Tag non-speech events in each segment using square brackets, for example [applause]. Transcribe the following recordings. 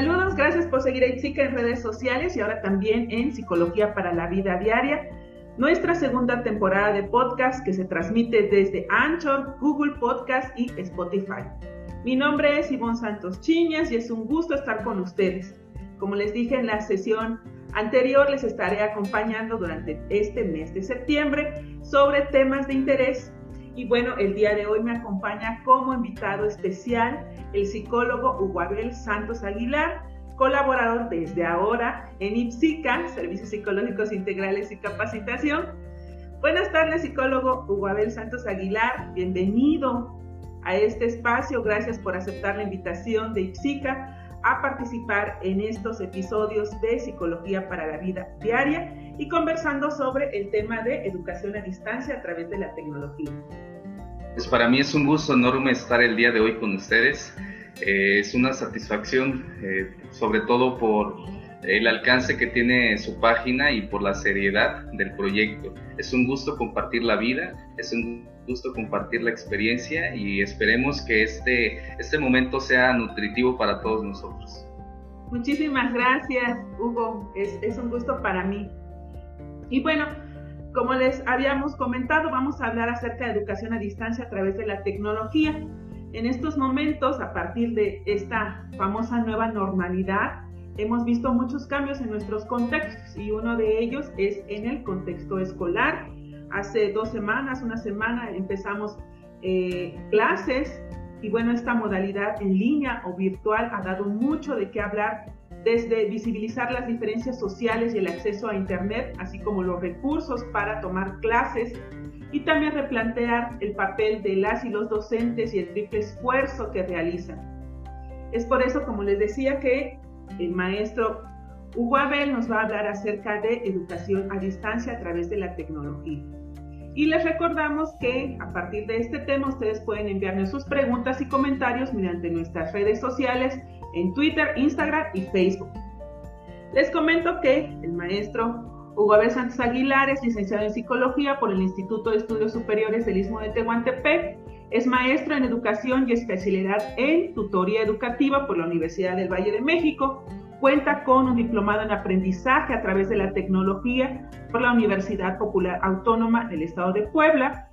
Saludos, gracias por seguir a Itzica en redes sociales y ahora también en Psicología para la Vida Diaria, nuestra segunda temporada de podcast que se transmite desde Anchor, Google Podcast y Spotify. Mi nombre es Ivonne Santos Chiñas y es un gusto estar con ustedes. Como les dije en la sesión anterior, les estaré acompañando durante este mes de septiembre sobre temas de interés y bueno, el día de hoy me acompaña como invitado especial el psicólogo Hugo Abel Santos Aguilar, colaborador desde ahora en IPSICA, Servicios Psicológicos Integrales y Capacitación. Buenas tardes, psicólogo Hugo Abel Santos Aguilar. Bienvenido a este espacio. Gracias por aceptar la invitación de IPSICA a participar en estos episodios de Psicología para la Vida Diaria y conversando sobre el tema de educación a distancia a través de la tecnología. Pues para mí es un gusto enorme estar el día de hoy con ustedes. Eh, es una satisfacción, eh, sobre todo por el alcance que tiene su página y por la seriedad del proyecto. Es un gusto compartir la vida, es un gusto compartir la experiencia y esperemos que este, este momento sea nutritivo para todos nosotros. Muchísimas gracias, Hugo. Es, es un gusto para mí. Y bueno, como les habíamos comentado, vamos a hablar acerca de educación a distancia a través de la tecnología. En estos momentos, a partir de esta famosa nueva normalidad, hemos visto muchos cambios en nuestros contextos y uno de ellos es en el contexto escolar. Hace dos semanas, una semana, empezamos eh, clases y bueno, esta modalidad en línea o virtual ha dado mucho de qué hablar desde visibilizar las diferencias sociales y el acceso a Internet, así como los recursos para tomar clases, y también replantear el papel de las y los docentes y el triple esfuerzo que realizan. Es por eso, como les decía, que el maestro Hugo Abel nos va a hablar acerca de educación a distancia a través de la tecnología. Y les recordamos que a partir de este tema ustedes pueden enviarnos sus preguntas y comentarios mediante nuestras redes sociales en Twitter, Instagram y Facebook. Les comento que el maestro Hugo Abel Santos Aguilar es licenciado en Psicología por el Instituto de Estudios Superiores del Istmo de Tehuantepec, es maestro en Educación y especialidad en Tutoría Educativa por la Universidad del Valle de México, cuenta con un diplomado en aprendizaje a través de la tecnología por la Universidad Popular Autónoma del Estado de Puebla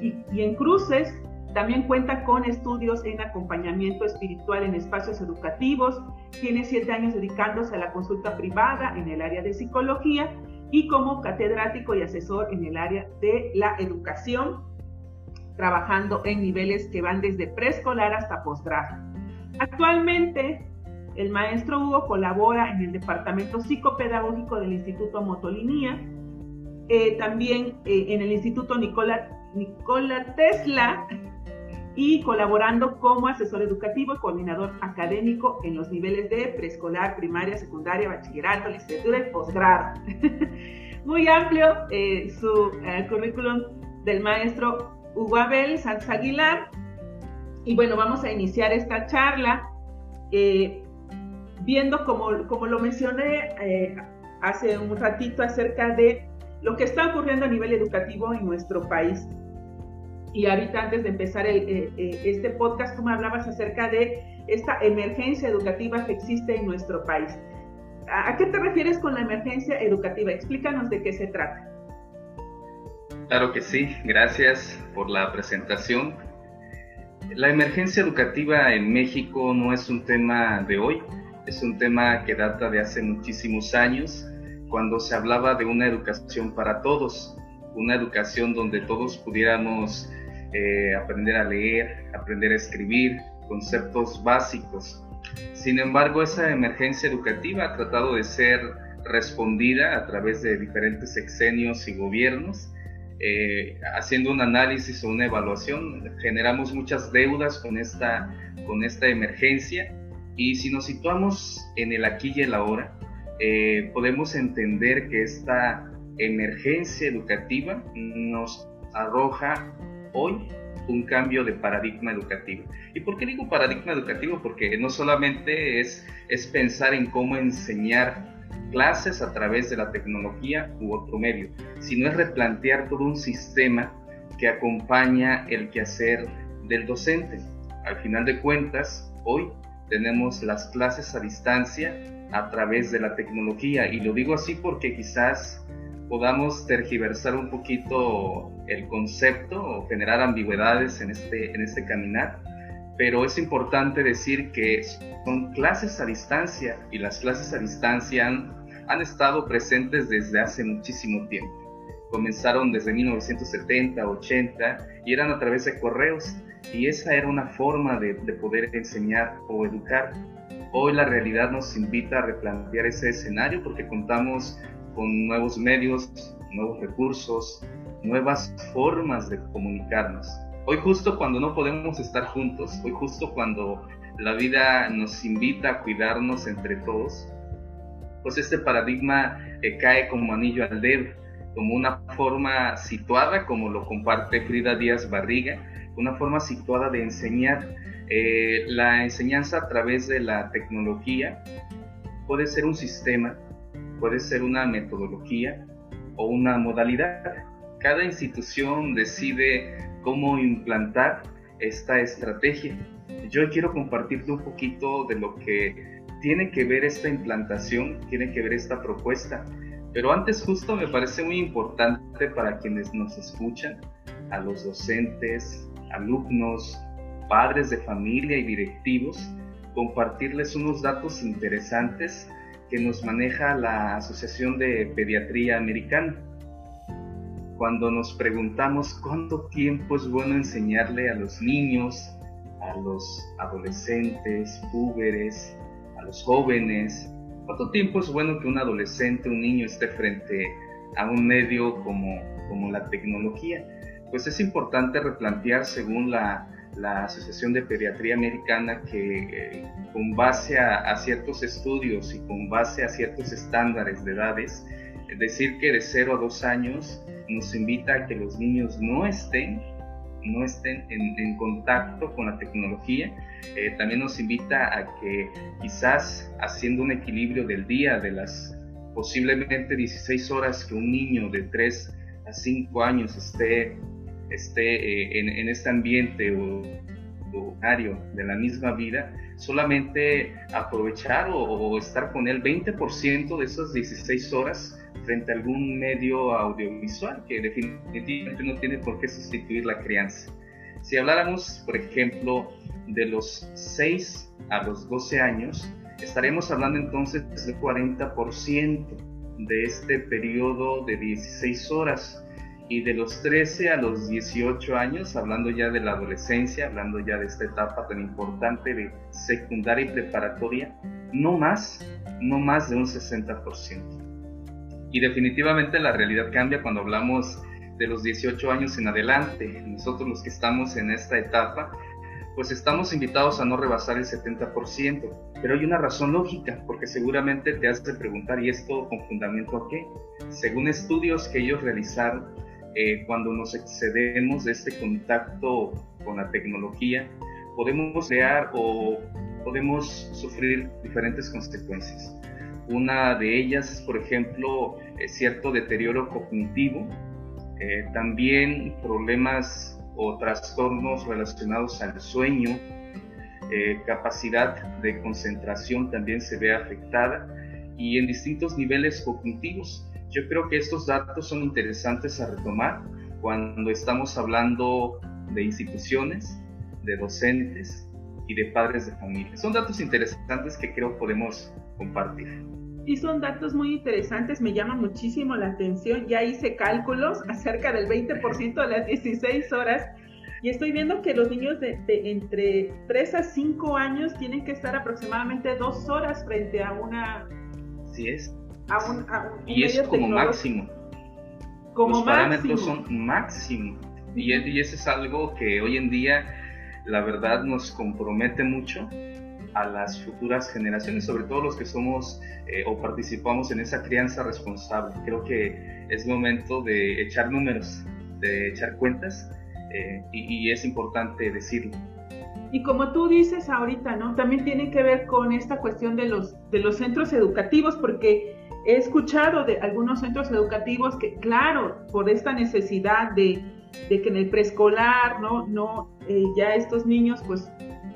y, en cruces también cuenta con estudios en acompañamiento espiritual en espacios educativos, tiene siete años dedicándose a la consulta privada en el área de psicología y como catedrático y asesor en el área de la educación, trabajando en niveles que van desde preescolar hasta posgrado. Actualmente, el maestro Hugo colabora en el Departamento Psicopedagógico del Instituto Motolinía, eh, también eh, en el Instituto Nicola, Nicola Tesla y colaborando como asesor educativo y coordinador académico en los niveles de preescolar, primaria, secundaria, bachillerato, licenciatura y posgrado. [laughs] Muy amplio eh, su eh, currículum del maestro Hugo Abel Sanz Aguilar. Y bueno, vamos a iniciar esta charla eh, viendo, como, como lo mencioné hace un ratito, acerca de lo que está ocurriendo a nivel educativo en nuestro país. Y ahorita antes de empezar eh, eh, este podcast, tú me hablabas acerca de esta emergencia educativa que existe en nuestro país. ¿A, qué te refieres con la emergencia educativa? Explícanos de qué se trata. Claro que sí, gracias por la presentación. La emergencia educativa en México no es un tema de hoy, es un tema que data de hace muchísimos años, cuando se hablaba de una educación para todos, una educación donde todos pudiéramos eh, aprender a leer, aprender a escribir, conceptos básicos. Sin embargo, esa emergencia educativa ha tratado de ser respondida a través de diferentes sexenios y gobiernos. Eh, haciendo un análisis o una evaluación, generamos muchas deudas con esta, con esta emergencia y si nos situamos en el aquí y el ahora, eh, podemos entender que esta emergencia educativa nos arroja hoy un cambio de paradigma educativo. ¿Y por qué digo paradigma educativo? Porque no solamente es, es pensar en cómo enseñar clases a través de la tecnología u otro medio, sino es replantear todo un sistema que acompaña el quehacer del docente. Al final de cuentas, hoy tenemos las clases a distancia a través de la tecnología. Y lo digo así porque quizás podamos tergiversar un poquito el concepto o generar ambigüedades en este, en este caminar. Pero es importante decir que son clases a distancia y las clases a distancia han, han estado presentes desde hace muchísimo tiempo. Comenzaron desde 1970, 80 y eran a través de correos y esa era una forma de, de poder enseñar o educar. Hoy la realidad nos invita a replantear ese escenario porque contamos con nuevos medios, nuevos recursos, nuevas formas de comunicarnos. Hoy justo cuando no podemos estar juntos, hoy justo cuando la vida nos invita a cuidarnos entre todos, pues este paradigma eh, cae como anillo al dedo, como una forma situada, como lo comparte Frida Díaz Barriga, una forma situada de enseñar. Eh, la enseñanza a través de la tecnología puede ser un sistema, puede ser una metodología o una modalidad. Cada institución decide cómo implantar esta estrategia. Yo quiero compartirte un poquito de lo que tiene que ver esta implantación, tiene que ver esta propuesta. Pero antes justo me parece muy importante para quienes nos escuchan, a los docentes, alumnos, padres de familia y directivos, compartirles unos datos interesantes que nos maneja la Asociación de Pediatría Americana. Cuando nos preguntamos cuánto tiempo es bueno enseñarle a los niños, a los adolescentes, púberes, a los jóvenes, cuánto tiempo es bueno que un adolescente, un niño esté frente a un medio como, como la tecnología pues es importante replantear según la, Asociación de Pediatría Americana que eh, con base a, ciertos estudios y con base a ciertos estándares de edades, decir que de 0 a 2 años nos invita a que los niños no estén no estén en, contacto con la tecnología. Eh, también nos invita a que quizás haciendo un equilibrio del día, de las posiblemente 16 horas que un niño de 3 a 5 años esté esté eh, en, este ambiente o, de la misma vida, solamente aprovechar o, estar con él 20% de esas 16 horas frente a algún medio audiovisual que definitivamente no tiene por qué sustituir la crianza. Si habláramos, por ejemplo, de los 6 a los 12 años, estaremos hablando entonces del 40% de este periodo de 16 horas y de los 13 a los 18 años, hablando ya de la adolescencia, hablando ya de esta etapa tan importante de secundaria y preparatoria, no más, no más de un 60%. Y definitivamente la realidad cambia cuando hablamos de los 18 años en adelante. Nosotros los que estamos en esta etapa, pues estamos invitados a no rebasar el 70%. Pero hay una razón lógica, porque seguramente te has de preguntar, ¿y esto con fundamento a qué? Según estudios que ellos realizaron, eh, cuando nos excedemos de este contacto con la tecnología, podemos crear o podemos sufrir diferentes consecuencias. Una de ellas es, por ejemplo, eh, cierto deterioro cognitivo, eh, también problemas o trastornos relacionados al sueño, capacidad de concentración también se ve afectada y en distintos niveles cognitivos. Yo creo que estos datos son interesantes a retomar cuando estamos hablando de instituciones, de docentes y de padres de familia. Son datos interesantes que creo podemos compartir. Y son datos muy interesantes, me llama muchísimo la atención. Ya hice cálculos acerca del 20% de las 16 horas y estoy viendo que los niños de, entre 3 a 5 años tienen que estar aproximadamente 2 horas frente a una... Así es y es como máximo. Como Los parámetros son máximo. Y, y eso es algo que hoy en día, la verdad, nos compromete mucho a las futuras generaciones, sobre todo los que somos eh, o participamos en esa crianza responsable. Creo que es momento de echar números, de echar cuentas eh, y, y, es importante decirlo. Y como tú dices ahorita, ¿no? También tiene que ver con esta cuestión de los, de los centros educativos, porque he escuchado de algunos centros educativos que, claro, por esta necesidad de, que en el preescolar, ¿no? no eh, ya estos niños pues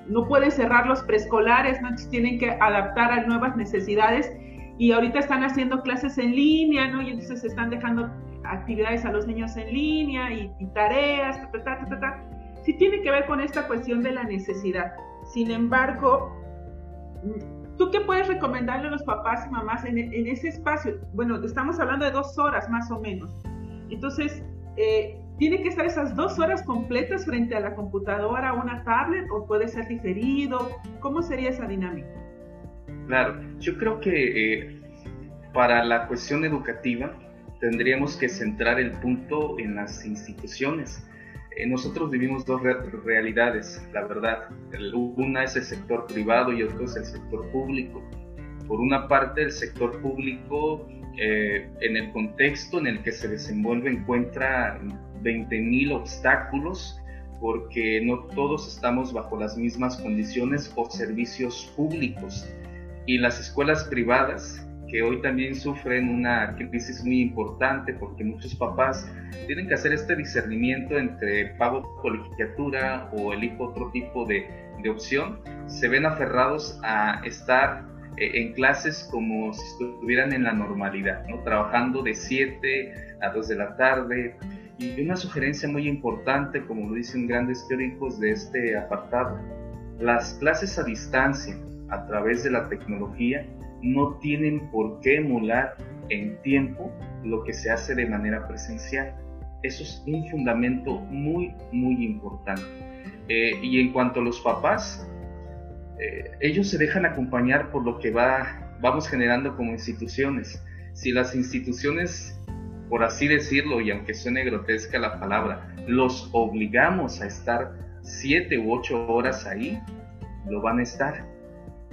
no pueden cerrar los preescolares, ¿no? Entonces tienen que adaptar a nuevas necesidades y ahorita están haciendo clases en línea, ¿no? Y entonces están dejando actividades a los niños en línea y, tareas, ta, ta, ta, ta, Sí tiene que ver con esta cuestión de la necesidad. Sin embargo, ¿tú qué puedes recomendarle a los papás y mamás en, ese espacio? Bueno, estamos hablando de dos horas más o menos. Entonces, eh, ¿tiene que estar esas dos horas completas frente a la computadora o una tablet o puede ser diferido? ¿Cómo sería esa dinámica? Claro, yo creo que eh, para la cuestión educativa tendríamos que centrar el punto en las instituciones. Eh, nosotros vivimos dos realidades, la verdad. Una es el sector privado y otro es el sector público. Por una parte, el sector público, eh, en el contexto en el que se desenvuelve, encuentra 20.000 obstáculos porque no todos estamos bajo las mismas condiciones o servicios públicos y las escuelas privadas que hoy también sufren una crisis muy importante porque muchos papás tienen que hacer este discernimiento entre pago colegiatura o elijo otro tipo de, de opción, se ven aferrados a estar eh, en clases como si estuvieran en la normalidad, ¿no? trabajando de 7 a 2 de la tarde. Y una sugerencia muy importante, como lo dicen grandes teóricos de este apartado, las clases a distancia a través de la tecnología no tienen por qué emular en tiempo lo que se hace de manera presencial. Eso es un fundamento muy, muy importante. Eh, y en cuanto a los papás, eh, ellos se dejan acompañar por lo que va, vamos generando como instituciones. Si las instituciones, por así decirlo, y aunque suene grotesca la palabra, los obligamos a estar siete u ocho horas ahí, lo van a estar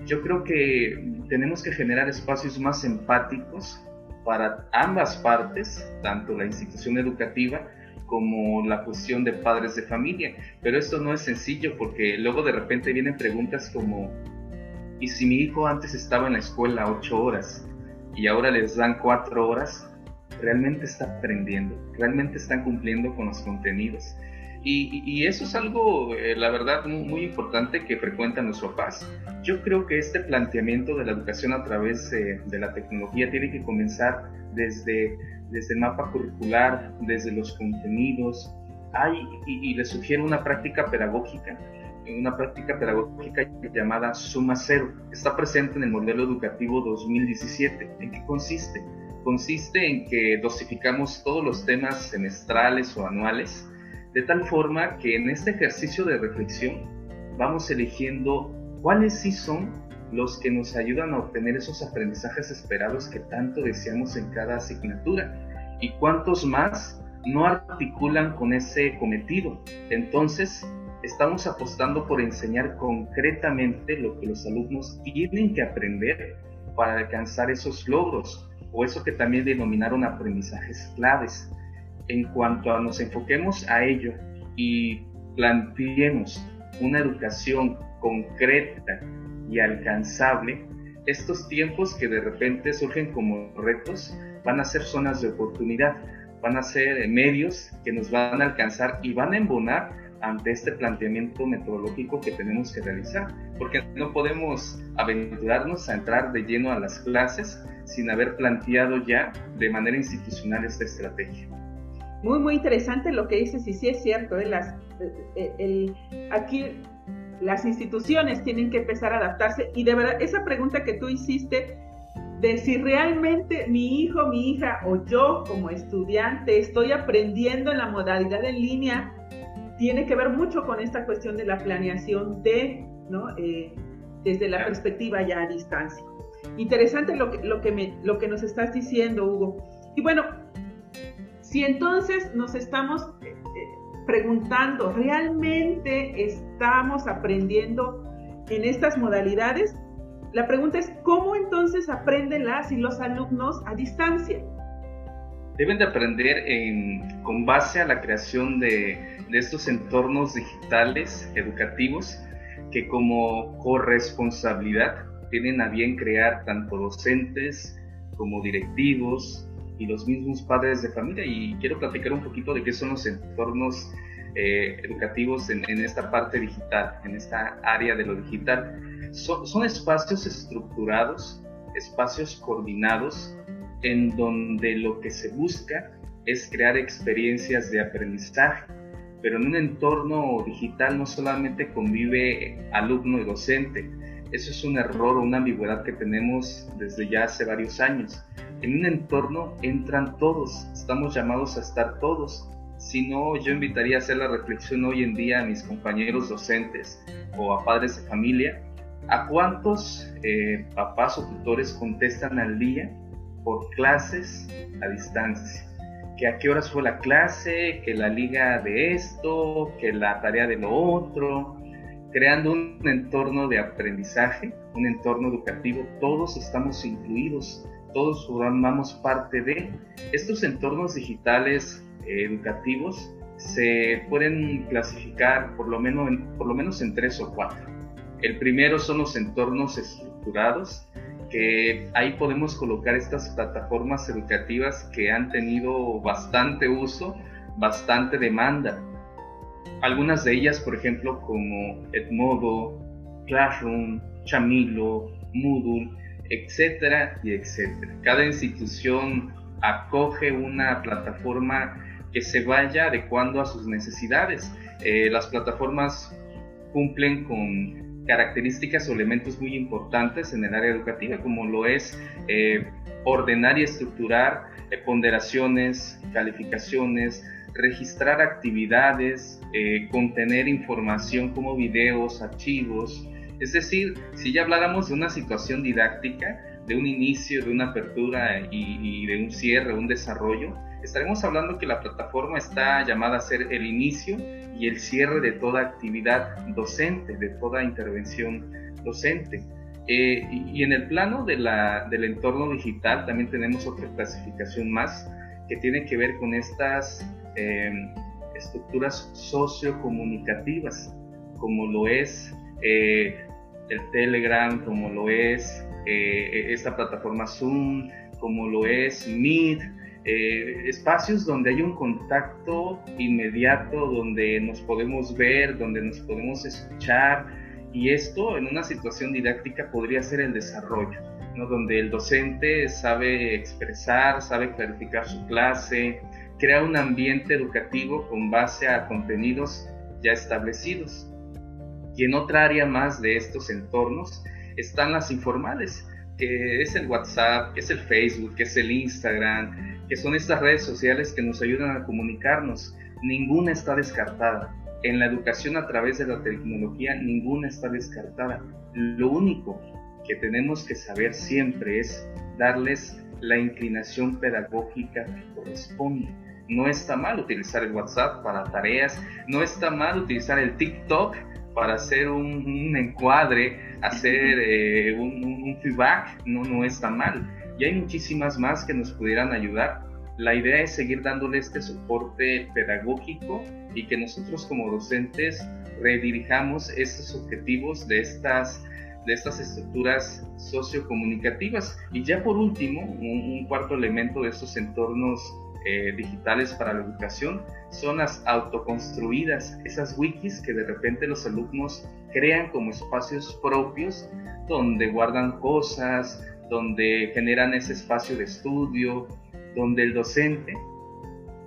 yo creo que tenemos que generar espacios más empáticos para ambas partes, tanto la institución educativa como la cuestión de padres de familia. Pero esto no es sencillo porque luego de repente vienen preguntas como, ¿y si mi hijo antes estaba en la escuela ocho horas y ahora les dan cuatro horas? ¿Realmente está aprendiendo? ¿Realmente están cumpliendo con los contenidos? Y, eso es algo, eh, la verdad, muy, importante que frecuentan los papás. Yo creo que este planteamiento de la educación a través de la tecnología tiene que comenzar desde, desde el mapa curricular, desde los contenidos. Hay, y, les sugiero una práctica pedagógica, una práctica pedagógica llamada Suma Cero. Está presente en el modelo educativo 2017. ¿En qué consiste? Consiste en que dosificamos todos los temas semestrales o anuales de tal forma que en este ejercicio de reflexión vamos eligiendo cuáles sí son los que nos ayudan a obtener esos aprendizajes esperados que tanto deseamos en cada asignatura y cuántos más no articulan con ese cometido. Entonces, estamos apostando por enseñar concretamente lo que los alumnos tienen que aprender para alcanzar esos logros o eso que también denominaron aprendizajes claves en cuanto a nos enfoquemos a ello y planteemos una educación concreta y alcanzable, estos tiempos que de repente surgen como retos van a ser zonas de oportunidad, van a ser medios que nos van a alcanzar y van a embonar ante este planteamiento metodológico que tenemos que realizar, porque no podemos aventurarnos a entrar de lleno a las clases sin haber planteado ya de manera institucional esta estrategia muy, muy interesante lo que dices y sí es cierto, ¿eh? Las, eh, el, aquí las instituciones tienen que empezar a adaptarse y de verdad esa pregunta que tú hiciste de si realmente mi hijo, mi hija o yo como estudiante estoy aprendiendo en la modalidad en línea, tiene que ver mucho con esta cuestión de la planeación de, ¿no? Eh, desde la perspectiva ya a distancia. Interesante lo que, lo, que me, lo que nos estás diciendo, Hugo. Y bueno, si entonces nos estamos eh, eh, preguntando, ¿realmente estamos aprendiendo en estas modalidades? La pregunta es, ¿cómo entonces aprenden las y los alumnos a distancia? Deben de aprender con base a la creación de estos entornos digitales educativos que como corresponsabilidad tienen a bien crear tanto docentes como directivos, y los mismos padres de familia y quiero platicar un poquito de qué son los entornos eh, educativos en, esta parte digital, en esta área de lo digital. son espacios estructurados, espacios coordinados, en donde lo que se busca es crear experiencias de aprendizaje, pero en un entorno digital no solamente convive alumno y docente, eso es un error o una ambigüedad que tenemos desde ya hace varios años. En un entorno entran todos, estamos llamados a estar todos. Si no, yo invitaría a hacer la reflexión hoy en día a mis compañeros docentes o a padres de familia, ¿a cuántos eh, papás o tutores contestan al día por clases a distancia? que a qué horas fue la clase, que la liga de esto, que la tarea de lo otro, creando un entorno de aprendizaje, un entorno educativo, todos estamos incluidos, todos formamos parte de estos entornos digitales eh, educativos se pueden clasificar por lo, menos en, por lo menos en tres o cuatro. El primero son los entornos estructurados, que ahí podemos colocar estas plataformas educativas que han tenido bastante uso, bastante demanda. Algunas de ellas, por ejemplo, como Edmodo, Classroom, Chamilo, Moodle, etcétera y etcétera. Cada institución acoge una plataforma que se vaya adecuando a sus necesidades. Eh, las plataformas cumplen con características o elementos muy importantes en el área educativa, como lo es eh, ordenar y estructurar eh, ponderaciones, calificaciones, registrar actividades, eh, contener información como videos, archivos. Es decir, si ya habláramos de una situación didáctica, de un inicio, de una apertura y, de un cierre, un desarrollo, estaremos hablando que la plataforma está llamada a ser el inicio y el cierre de toda actividad docente, de toda intervención docente. Eh, y, en el plano de la, del entorno digital también tenemos otra clasificación más que tiene que ver con estas Em, estructuras sociocomunicativas, como lo es eh, el Telegram, como lo es eh, esta plataforma Zoom, como lo es Meet, eh, espacios donde hay un contacto inmediato, donde nos podemos ver, donde nos podemos escuchar, y esto en una situación didáctica podría ser el desarrollo, ¿no? donde el docente sabe expresar, sabe clarificar su clase, crea un ambiente educativo con base a contenidos ya establecidos. Y en otra área más de estos entornos están las informales, que es el WhatsApp, que es el Facebook, que es el Instagram, que son estas redes sociales que nos ayudan a comunicarnos. Ninguna está descartada. En la educación a través de la tecnología, ninguna está descartada. Lo único que tenemos que saber siempre es darles la inclinación pedagógica que corresponde no está mal utilizar el WhatsApp para tareas, no está mal utilizar el TikTok para hacer un, encuadre, hacer eh, un, feedback, no, no está mal. Y hay muchísimas más que nos pudieran ayudar. La idea es seguir dándole este soporte pedagógico y que nosotros como docentes redirijamos estos objetivos de estas de estas estructuras sociocomunicativas. Y ya por último, un, un cuarto elemento de estos entornos eh, digitales para la educación son las autoconstruidas, esas wikis que de repente los alumnos crean como espacios propios donde guardan cosas, donde generan ese espacio de estudio, donde el docente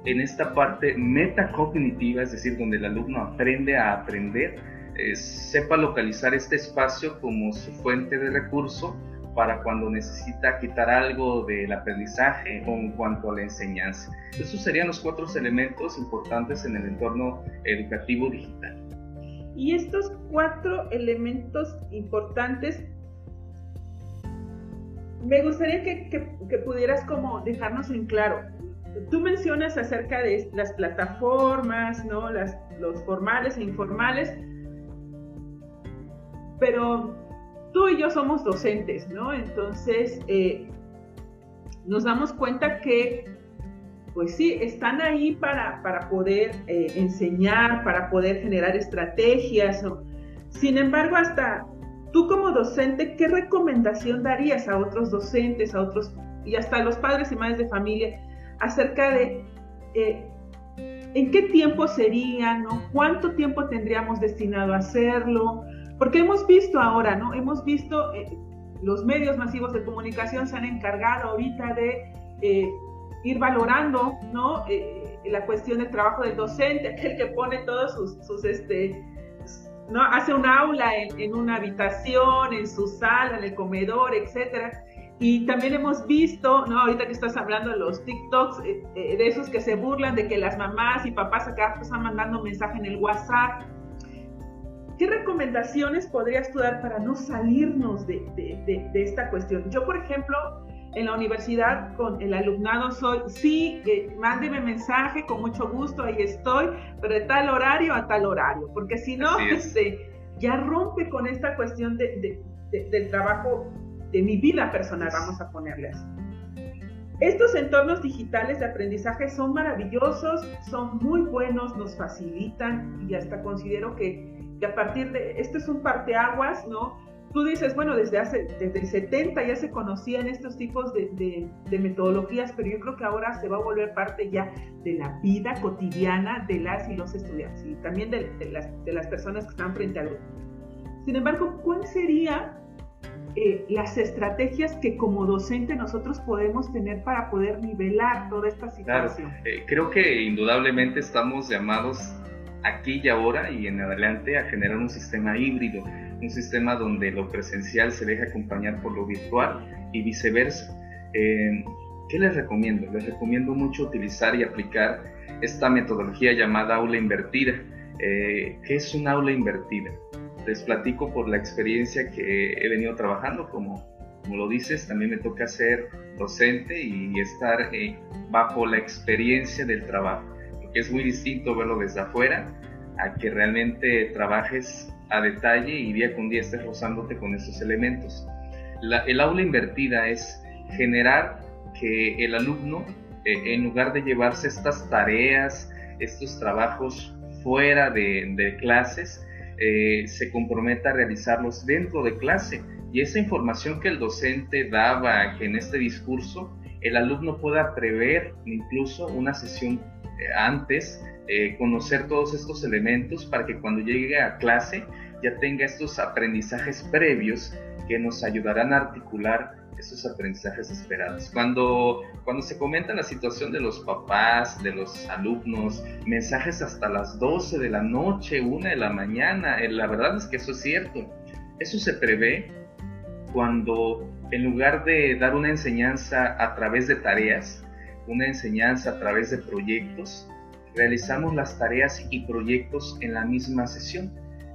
en esta parte metacognitiva, es decir, donde el alumno aprende a aprender, eh, sepa localizar este espacio como su fuente de recurso para cuando necesita quitar algo del aprendizaje o en cuanto a la enseñanza. Esos serían los cuatro elementos importantes en el entorno educativo digital. Y estos cuatro elementos importantes, me gustaría que, pudieras como dejarnos en claro. Tú mencionas acerca de las plataformas, ¿no? Las, los formales e informales, pero tú y yo somos docentes, ¿no? Entonces, eh, nos damos cuenta que, pues sí, están ahí para, para poder eh, enseñar, para poder generar estrategias. Sin embargo, hasta tú como docente, ¿qué recomendación darías a otros docentes, a otros, y hasta a los padres y madres de familia, acerca de... Eh, ¿En qué tiempo sería, no? ¿Cuánto tiempo tendríamos destinado a hacerlo? Porque hemos visto ahora, ¿no? Hemos visto, eh, los medios masivos de comunicación se han encargado ahorita de eh, ir valorando, ¿no? Eh, la cuestión del trabajo del docente, [laughs] aquel que pone todos sus, este, ¿no? Hace un aula en, en, una habitación, en su sala, en el comedor, etcétera. Y también hemos visto, ¿no? Ahorita que estás hablando de los TikToks, de esos que se burlan de que las mamás y papás acá están mandando mensaje en el WhatsApp ¿Qué recomendaciones podrías tú dar para no salirnos de, esta cuestión? Yo, por ejemplo, en la universidad con el alumnado soy, sí, eh, mándeme mensaje, con mucho gusto, ahí estoy, pero de tal horario a tal horario, porque si no, este, ya rompe con esta cuestión del trabajo, de mi vida personal, vamos a ponerle así. Estos entornos digitales de aprendizaje son maravillosos, son muy buenos, nos facilitan y hasta considero que y a partir de, esto es un parteaguas, ¿no? Tú dices, bueno, desde hace, desde el 70 ya se conocían estos tipos de, de, metodologías, pero yo creo que ahora se va a volver parte ya de la vida cotidiana de las y los estudiantes y también de, las, de las personas que están frente al grupo. Sin embargo, ¿cuáles serían eh, las estrategias que como docente nosotros podemos tener para poder nivelar toda esta situación? Claro, eh, creo que indudablemente estamos llamados aquí y ahora y en adelante a generar un sistema híbrido, un sistema donde lo presencial se deje acompañar por lo virtual y viceversa. Eh, ¿Qué les recomiendo? Les recomiendo mucho utilizar y aplicar esta metodología llamada aula invertida. Eh, ¿Qué es un aula invertida? Les platico por la experiencia que he venido trabajando, como, como lo dices, también me toca ser docente y estar eh, bajo la experiencia del trabajo es muy distinto verlo desde afuera a que realmente trabajes a detalle y día con día estés rozándote con esos elementos. el aula invertida es generar que el alumno, eh, en lugar de llevarse estas tareas, estos trabajos fuera de, clases, eh, se comprometa a realizarlos dentro de clase. Y esa información que el docente daba en este discurso, el alumno pueda prever incluso una sesión antes, eh, conocer todos estos elementos para que cuando llegue a clase ya tenga estos aprendizajes previos que nos ayudarán a articular esos aprendizajes esperados. Cuando, cuando se comenta la situación de los papás, de los alumnos, mensajes hasta las 12 de la noche, 1 de la mañana, eh, la verdad es que eso es cierto. Eso se prevé cuando en lugar de dar una enseñanza a través de tareas, una enseñanza a través de proyectos, realizamos las tareas y proyectos en la misma sesión.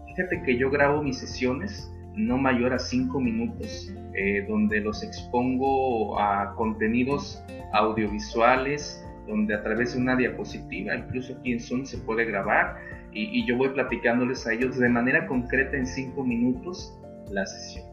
Fíjate que yo grabo mis sesiones no mayor a cinco minutos, eh, donde los expongo a contenidos audiovisuales, donde a través de una diapositiva, incluso aquí en Zoom se puede grabar, y, y yo voy platicándoles a ellos de manera concreta en cinco minutos la sesión.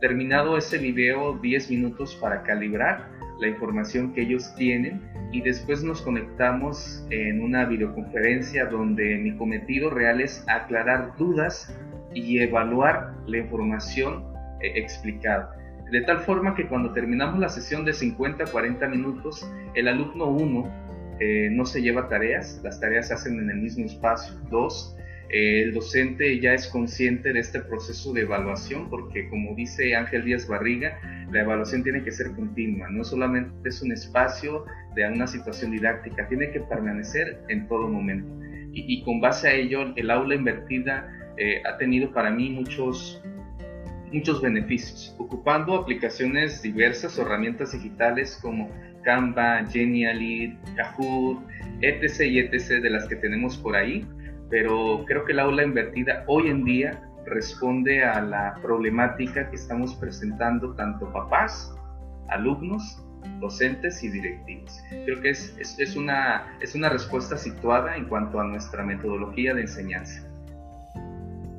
Terminado ese video, 10 minutos para calibrar la información que ellos tienen y después nos conectamos en una videoconferencia donde mi cometido real es aclarar dudas y evaluar la información eh, explicada. De tal forma que cuando terminamos la sesión de 50 a 40 minutos, el alumno 1 eh, no se lleva tareas, las tareas se hacen en el mismo espacio. 2 eh, el docente ya es consciente de este proceso de evaluación porque como dice Ángel Díaz Barriga, la evaluación tiene que ser continua, no solamente es un espacio de una situación didáctica, tiene que permanecer en todo momento. Y, con base a ello, el aula invertida eh, ha tenido para mí muchos, muchos beneficios, ocupando aplicaciones diversas o herramientas digitales como Canva, Genially, Kahoot, etc. y etc. de las que tenemos por ahí pero creo que la aula invertida hoy en día responde a la problemática que estamos presentando tanto papás, alumnos, docentes y directivos. Creo que es, es, una, es una respuesta situada en cuanto a nuestra metodología de enseñanza.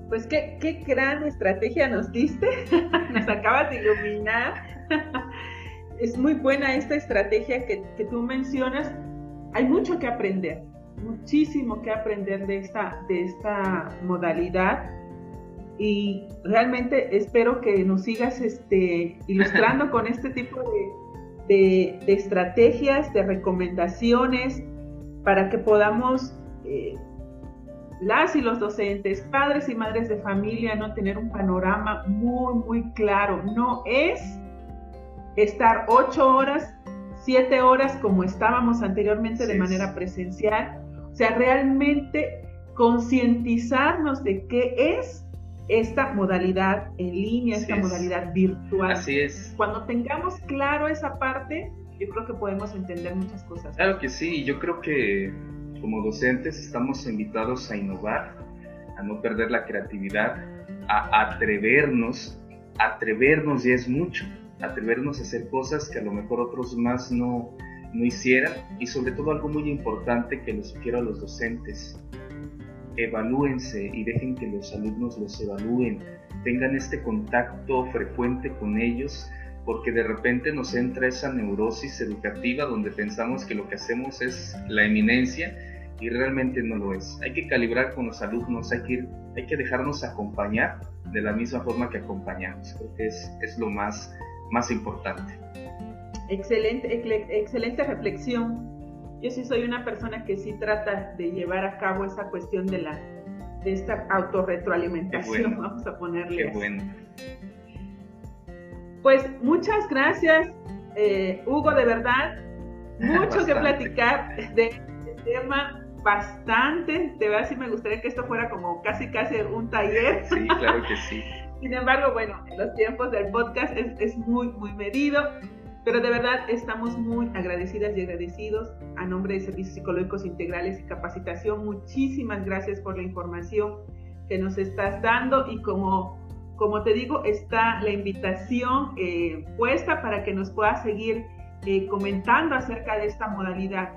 Pues qué, qué gran estrategia nos diste, [laughs] nos acabas de iluminar. [laughs] es muy buena esta estrategia que, que tú mencionas. Hay mucho que aprender, muchísimo que aprender de esta, de esta modalidad y realmente espero que nos sigas este, ilustrando [laughs] con este tipo de, de, estrategias, de recomendaciones para que podamos eh, las y los docentes, padres y madres de familia, no tener un panorama muy, muy claro. No es estar ocho horas, siete horas como estábamos anteriormente de manera presencial. O sea, realmente concientizarnos de qué es esta modalidad en línea, esta modalidad virtual. Así es. Cuando tengamos claro esa parte, yo creo que podemos entender muchas cosas. Claro que sí, yo creo que como docentes estamos invitados a innovar, a no perder la creatividad, a atrevernos, atrevernos ya es mucho, atrevernos a hacer cosas que a lo mejor otros más no, no hicieran y sobre todo algo muy importante que les sugiero a los docentes, evalúense y dejen que los alumnos los evalúen, tengan este contacto frecuente con ellos porque de repente nos entra esa neurosis educativa donde pensamos que lo que hacemos es la eminencia y realmente no lo es. Hay que calibrar con los alumnos, hay que, hay que dejarnos acompañar de la misma forma que acompañamos. Creo que es, es lo más, más importante. Excelente, excelente reflexión. Yo sí soy una persona que sí trata de llevar a cabo esa cuestión de la de esta autorretroalimentación, vamos a ponerle. Qué bueno. Pues muchas gracias, eh, Hugo, de verdad. Mucho que platicar de este tema bastante. De verdad, sí me gustaría que esto fuera como casi, casi un taller. [laughs] Sí, claro que sí. Sin embargo, bueno, en los tiempos del podcast es, es muy, muy medido. Pero de verdad estamos muy agradecidas y agradecidos a nombre de Servicios Psicológicos Integrales y Capacitación. Muchísimas gracias por la información que nos estás dando y como como te digo, está la invitación eh, puesta para que nos puedas seguir eh, comentando acerca de esta modalidad,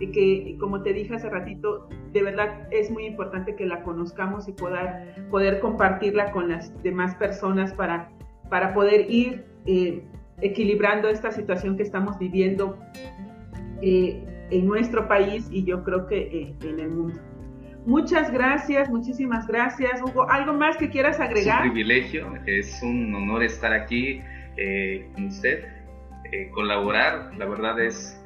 y que como te dije hace ratito, de verdad es muy importante que la conozcamos y poder, poder compartirla con las demás personas para, para poder ir eh, equilibrando esta situación que estamos viviendo en nuestro país y yo creo que en el mundo. Muchas gracias, muchísimas gracias, Hugo. ¿Algo más que quieras agregar? Es un privilegio, es un honor estar aquí eh, con usted, eh, colaborar. La verdad es,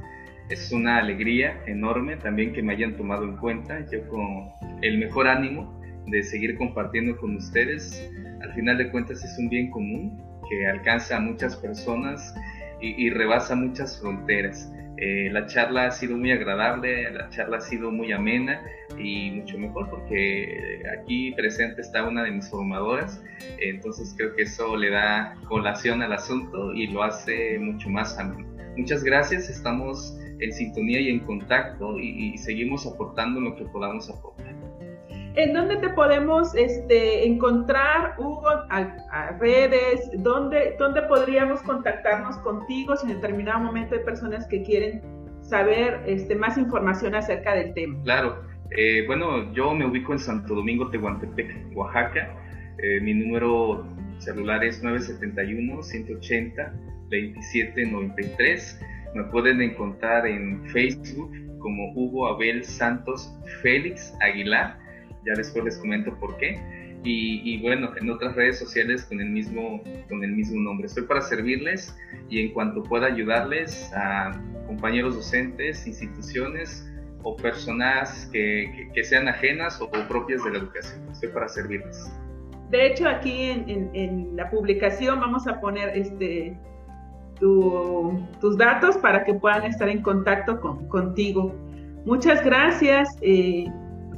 es una alegría enorme también que me hayan tomado en cuenta. Yo con el mejor ánimo de seguir compartiendo con ustedes. Al final de cuentas es un bien común que alcanza a muchas personas y, y rebasa muchas fronteras. Eh, la charla ha sido muy agradable, la charla ha sido muy amena y mucho mejor porque aquí presente está una de mis formadoras, entonces creo que eso le da colación al asunto y lo hace mucho más ameno. Muchas gracias, estamos en sintonía y en contacto y, y seguimos aportando lo que podamos aportar. ¿En dónde te podemos este, encontrar, Hugo, a, redes? ¿Dónde, ¿Dónde podríamos contactarnos contigo si en determinado momento hay personas que quieren saber este, más información acerca del tema? Claro. Eh, bueno, yo me ubico en Santo Domingo, Tehuantepec, Oaxaca. Eh, mi número celular es 971-180-2793. Me pueden encontrar en Facebook como Hugo Abel Santos Félix Aguilar ya después les comento por qué. Y, bueno, en otras redes sociales con el, mismo, con el mismo nombre. Estoy para servirles y en cuanto pueda ayudarles a compañeros docentes, instituciones o personas que, que, sean ajenas o, propias de la educación. Estoy para servirles. De hecho, aquí en, en, la publicación vamos a poner este, tus datos para que puedan estar en contacto con, contigo. Muchas gracias. Eh,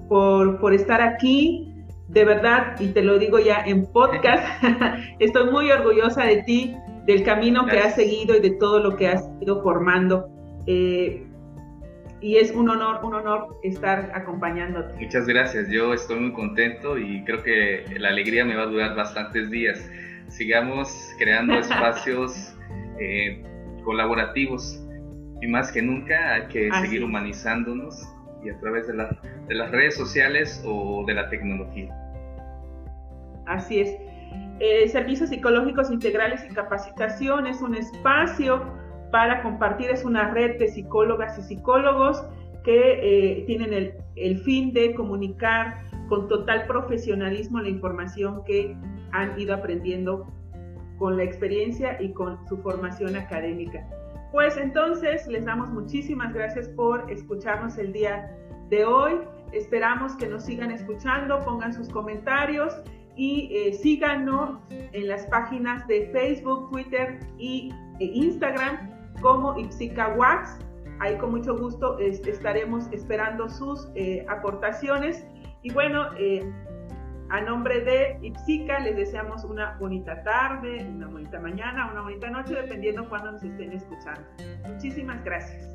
por, por estar aquí. De verdad, y te lo digo ya en podcast, [laughs] estoy muy orgullosa de ti, del camino que has seguido y de todo lo que has ido formando. Eh, y es un honor, un honor estar acompañándote. Muchas gracias, yo estoy muy contento y creo que la alegría me va a durar bastantes días. Sigamos creando [laughs] espacios eh, colaborativos y más que nunca hay que seguir humanizándonos y a través de, de las redes sociales o de la tecnología. Así es. Eh, servicios psicológicos integrales y capacitación es un espacio para compartir, es una red de psicólogas y psicólogos que eh, tienen el, el, fin de comunicar con total profesionalismo la información que han ido aprendiendo con la experiencia y con su formación académica. Pues entonces les damos muchísimas gracias por escucharnos el día de hoy. Esperamos que nos sigan escuchando, pongan sus comentarios y eh, síganos en las páginas de Facebook, Twitter y, e Instagram como Ipsica Wax. Ahí con mucho gusto estaremos esperando sus eh, aportaciones. Y bueno, eh, a nombre de Ipsica les deseamos una bonita tarde, una bonita mañana, una bonita noche, dependiendo cuándo nos estén escuchando. Muchísimas gracias.